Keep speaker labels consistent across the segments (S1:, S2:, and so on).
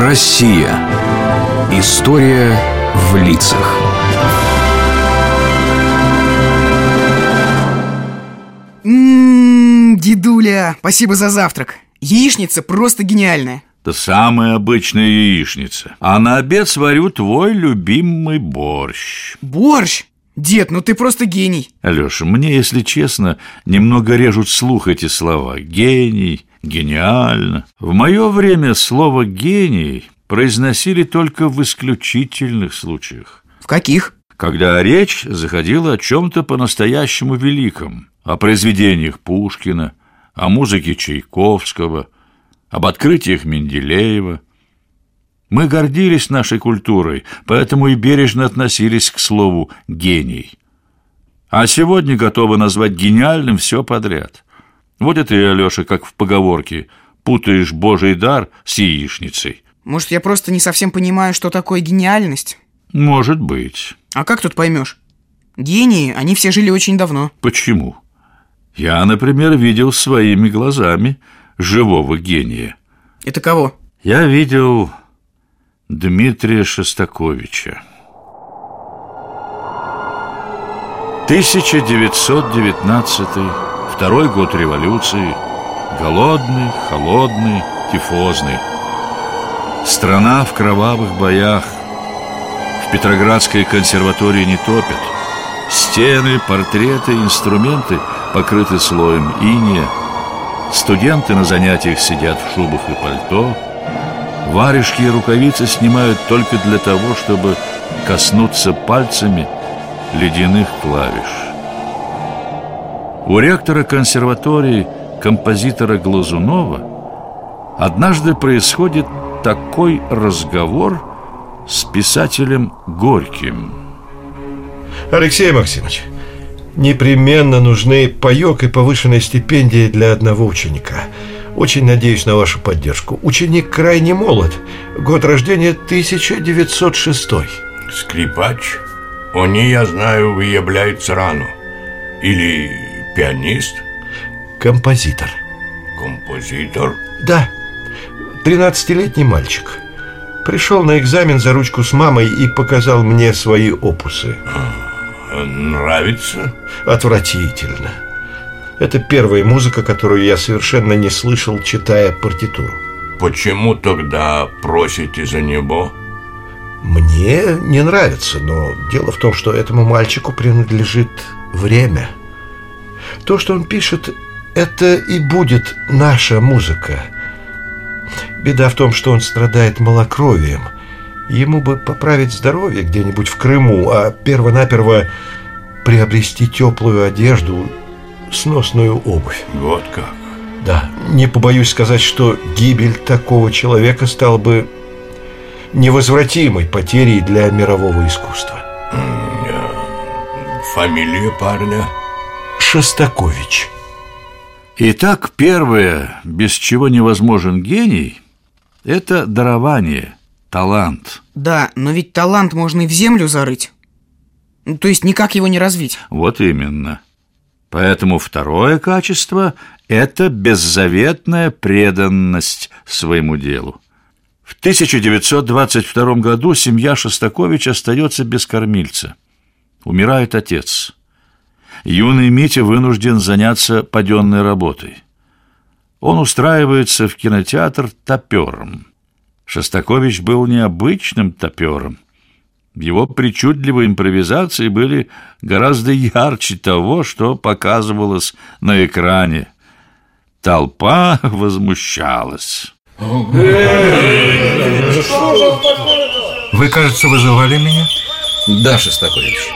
S1: Россия. История в лицах.
S2: Ммм, дедуля, спасибо за завтрак. Яичница просто гениальная.
S3: Это самая обычная яичница. А на обед сварю твой любимый борщ.
S2: Борщ? Дед, ну ты просто гений.
S3: Алеша, мне, если честно, немного режут слух эти слова. Гений, гениально. В мое время слово «гений» произносили только в исключительных случаях.
S2: В каких?
S3: Когда речь заходила о чем-то по-настоящему великом, о произведениях Пушкина, о музыке Чайковского, об открытиях Менделеева. Мы гордились нашей культурой, поэтому и бережно относились к слову «гений». А сегодня готовы назвать гениальным все подряд. Вот это и, Алеша, как в поговорке, путаешь божий дар с яичницей.
S2: Может, я просто не совсем понимаю, что такое гениальность?
S3: Может быть.
S2: А как тут поймешь? Гении, они все жили очень давно.
S3: Почему? Я, например, видел своими глазами живого гения.
S2: Это кого?
S3: Я видел Дмитрия Шостаковича. 1919 второй год революции, голодный, холодный, тифозный. Страна в кровавых боях. В Петроградской консерватории не топят. Стены, портреты, инструменты покрыты слоем иния. Студенты на занятиях сидят в шубах и пальто. Варежки и рукавицы снимают только для того, чтобы коснуться пальцами ледяных клавиш. У ректора консерватории, композитора Глазунова, однажды происходит такой разговор с писателем Горьким.
S4: Алексей Максимович, непременно нужны паёк и повышенная стипендия для одного ученика. Очень надеюсь на вашу поддержку. Ученик крайне молод. Год рождения 1906.
S5: Скрипач? Они, я знаю, выявляются рано. Или пианист?
S4: Композитор.
S5: Композитор?
S4: Да, 13-летний мальчик. Пришел на экзамен за ручку с мамой и показал мне свои опусы.
S5: Нравится?
S4: Отвратительно. Это первая музыка, которую я совершенно не слышал, читая партитуру.
S5: Почему тогда просите за него?
S4: Мне не нравится, но дело в том, что этому мальчику принадлежит время. То, что он пишет, это и будет наша музыка. Беда в том, что он страдает малокровием. Ему бы поправить здоровье где-нибудь в Крыму, а перво-наперво приобрести теплую одежду, сносную обувь.
S5: Вот как?
S4: Да, не побоюсь сказать, что гибель такого человека стала бы невозвратимой потерей для мирового искусства.
S5: Фамилия парня?
S4: Шостакович.
S3: Итак, первое, без чего невозможен гений, это дарование, талант.
S2: Да, но ведь талант можно и в землю зарыть. Ну, то есть никак его не развить.
S3: Вот именно. Поэтому второе качество – это беззаветная преданность своему делу. В 1922 году семья Шостакович остается без кормильца. Умирает отец. Юный Митя вынужден заняться паденной работой. Он устраивается в кинотеатр топером. Шостакович был необычным топером. Его причудливые импровизации были гораздо ярче того, что показывалось на экране. Толпа возмущалась.
S6: Вы, кажется, вызывали меня?
S7: Да, Шостакович.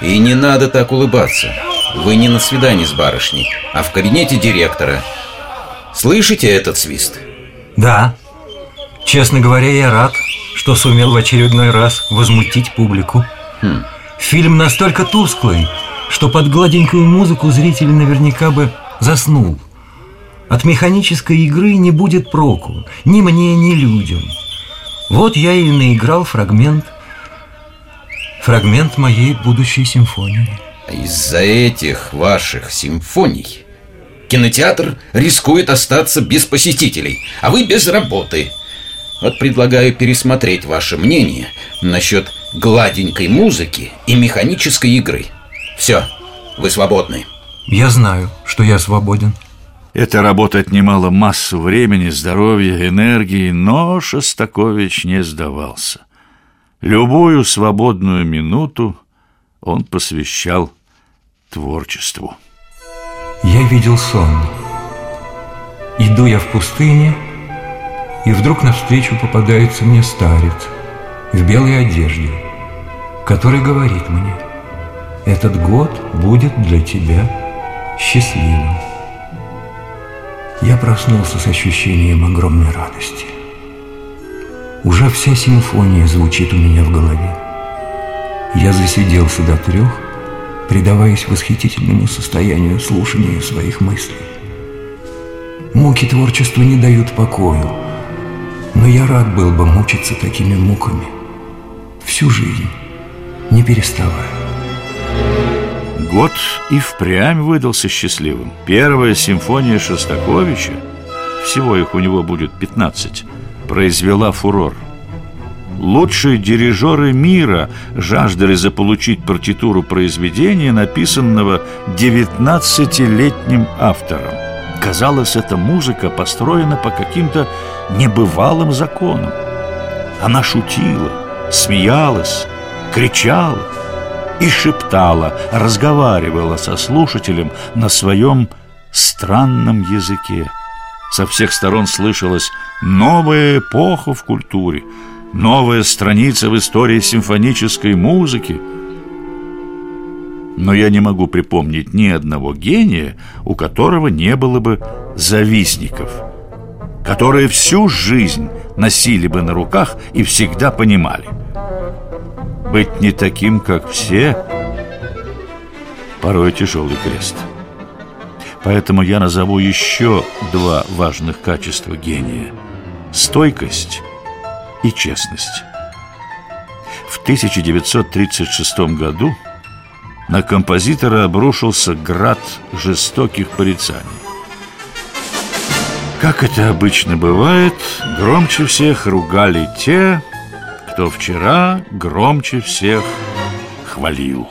S7: И не надо так улыбаться. Вы не на свидании с барышней, а в кабинете директора. Слышите этот свист?
S6: Да. Честно говоря, я рад, что сумел в очередной раз возмутить публику.
S7: Хм.
S6: Фильм настолько тусклый, что под гладенькую музыку зритель наверняка бы заснул. От механической игры не будет проку ни мне, ни людям. Вот я и наиграл фрагмент Фрагмент моей будущей симфонии
S7: Из-за этих ваших симфоний Кинотеатр рискует остаться без посетителей А вы без работы Вот предлагаю пересмотреть ваше мнение насчет гладенькой музыки и механической игры. Все, вы свободны.
S6: Я знаю, что я свободен.
S3: Это работа отнимала массу времени, здоровья, энергии, но Шостакович не сдавался. Любую свободную минуту он посвящал творчеству.
S6: Я видел сон. Иду я в пустыне, и вдруг навстречу попадается мне старец в белой одежде, который говорит мне, этот год будет для тебя счастливым. Я проснулся с ощущением огромной радости. Уже вся симфония звучит у меня в голове. Я засиделся до трех, предаваясь восхитительному состоянию слушания своих мыслей. Муки творчества не дают покою, но я рад был бы мучиться такими муками всю жизнь, не переставая.
S3: Год и впрямь выдался счастливым. Первая симфония Шостаковича, всего их у него будет 15, произвела фурор. Лучшие дирижеры мира жаждали заполучить партитуру произведения, написанного 19-летним автором. Казалось, эта музыка построена по каким-то небывалым законам. Она шутила, смеялась, кричала – и шептала, разговаривала со слушателем на своем странном языке. Со всех сторон слышалась новая эпоха в культуре, новая страница в истории симфонической музыки. Но я не могу припомнить ни одного гения, у которого не было бы завистников, которые всю жизнь носили бы на руках и всегда понимали – быть не таким, как все, порой тяжелый крест. Поэтому я назову еще два важных качества гения – стойкость и честность. В 1936 году на композитора обрушился град жестоких порицаний. Как это обычно бывает, громче всех ругали те, кто вчера громче всех хвалил.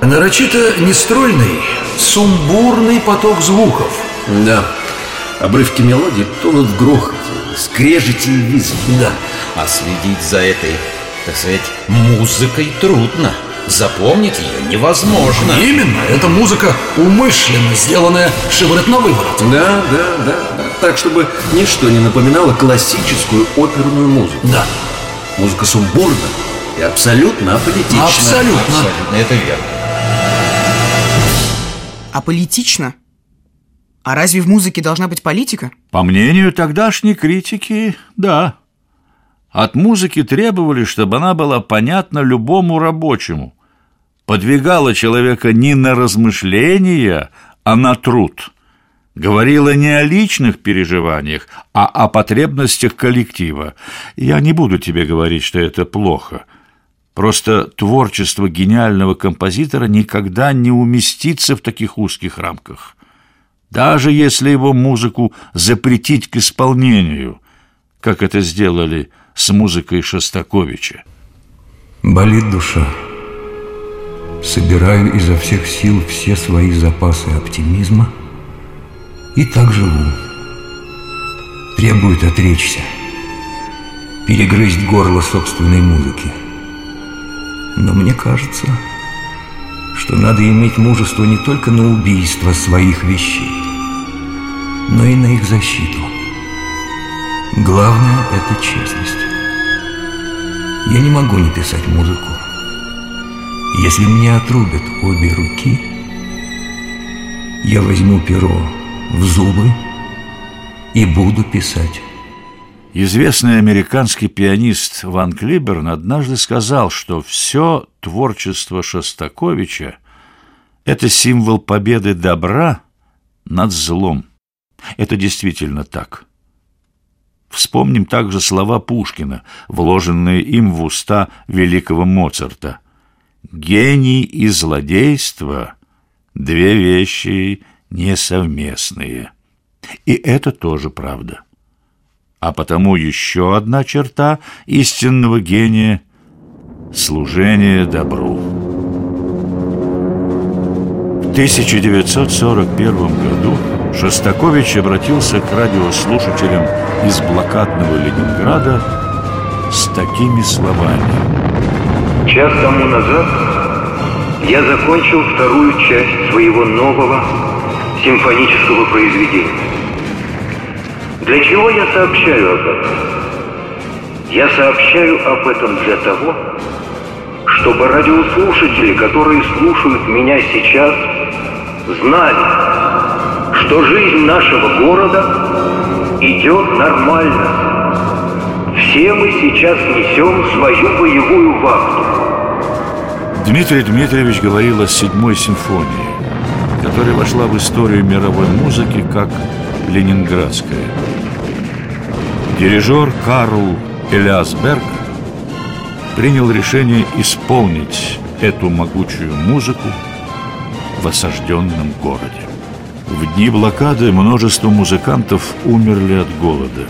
S8: Нарочито нестройный, сумбурный поток звуков.
S9: Да, обрывки мелодии тонут в грохоте, скрежете и визге.
S8: Да.
S7: А следить за этой, так сказать, музыкой трудно. Запомнить ее невозможно.
S8: Именно, это музыка умышленно сделанная шиворот на выворот.
S9: Да, да, да, да. Так, чтобы ничто не напоминало классическую оперную музыку.
S8: Да.
S9: Музыка сумбурна и абсолютно аполитична.
S8: Абсолютно.
S7: Абсолютно, это верно.
S2: А политично? А разве в музыке должна быть политика?
S3: По мнению тогдашней критики, да. От музыки требовали, чтобы она была понятна любому рабочему. Подвигала человека не на размышления, а на труд – говорила не о личных переживаниях, а о потребностях коллектива. Я не буду тебе говорить, что это плохо. Просто творчество гениального композитора никогда не уместится в таких узких рамках. Даже если его музыку запретить к исполнению, как это сделали с музыкой Шостаковича.
S6: Болит душа. Собираю изо всех сил все свои запасы оптимизма – и так живу. Требует отречься, перегрызть горло собственной музыки. Но мне кажется, что надо иметь мужество не только на убийство своих вещей, но и на их защиту. Главное – это честность. Я не могу не писать музыку. Если мне отрубят обе руки, я возьму перо в зубы и буду писать.
S3: Известный американский пианист Ван Клиберн однажды сказал, что все творчество Шостаковича – это символ победы добра над злом. Это действительно так. Вспомним также слова Пушкина, вложенные им в уста великого Моцарта. «Гений и злодейство – две вещи несовместные. И это тоже правда. а потому еще одна черта истинного гения – служение добру. В 1941 году Шостакович обратился к радиослушателям из блокадного Ленинграда с такими словами.
S10: Час тому назад я закончил вторую часть своего нового симфонического произведения. Для чего я сообщаю об этом? Я сообщаю об этом для того, чтобы радиослушатели, которые слушают меня сейчас, знали, что жизнь нашего города идет нормально. Все мы сейчас несем свою боевую вахту.
S3: Дмитрий Дмитриевич говорил о седьмой симфонии, которая вошла в историю мировой музыки как ленинградская. Дирижер Карл Элиасберг принял решение исполнить эту могучую музыку в осажденном городе. В дни блокады множество музыкантов умерли от голода.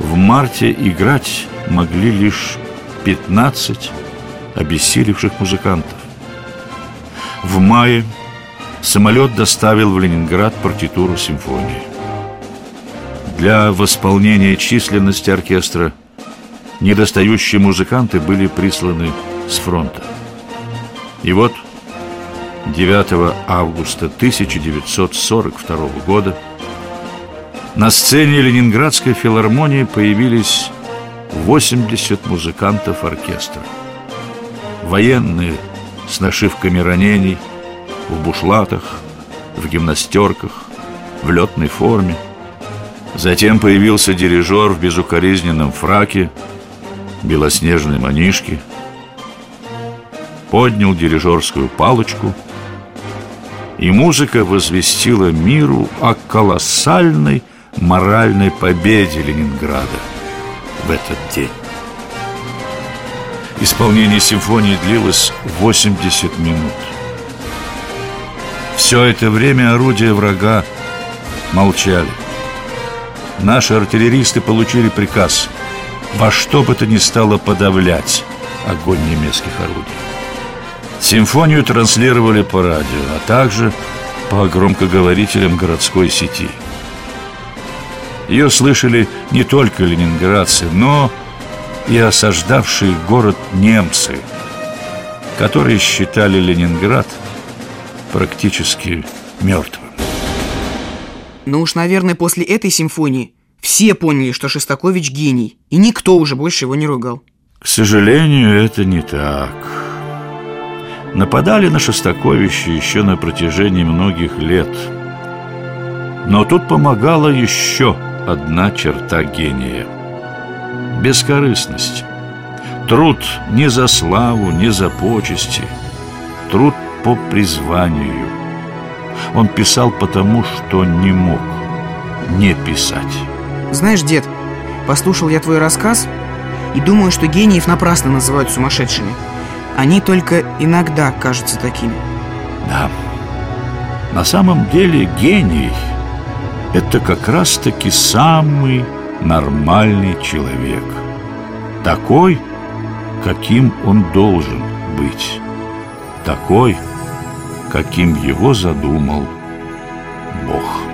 S3: В марте играть могли лишь 15 обессилевших музыкантов. В мае самолет доставил в Ленинград партитуру симфонии. Для восполнения численности оркестра недостающие музыканты были присланы с фронта. И вот 9 августа 1942 года на сцене Ленинградской филармонии появились 80 музыкантов оркестра. Военные с нашивками ранений, в бушлатах, в гимнастерках, в летной форме. Затем появился дирижер в безукоризненном фраке, белоснежной манишке, поднял дирижерскую палочку, и музыка возвестила миру о колоссальной моральной победе Ленинграда в этот день. Исполнение симфонии длилось 80 минут. Все это время орудия врага молчали. Наши артиллеристы получили приказ во что бы то ни стало подавлять огонь немецких орудий. Симфонию транслировали по радио, а также по громкоговорителям городской сети. Ее слышали не только ленинградцы, но и осаждавшие город немцы, которые считали Ленинград практически мертвым.
S2: Ну уж, наверное, после этой симфонии все поняли, что Шостакович гений, и никто уже больше его не ругал.
S3: К сожалению, это не так. Нападали на Шостаковича еще на протяжении многих лет. Но тут помогала еще одна черта гения – бескорыстность. Труд не за славу, не за почести. Труд по призванию. Он писал потому, что не мог не писать.
S2: Знаешь, дед, послушал я твой рассказ и думаю, что гениев напрасно называют сумасшедшими. Они только иногда кажутся такими.
S3: Да. На самом деле гений – это как раз-таки самый нормальный человек. Такой, каким он должен быть. Такой, каким его задумал Бог.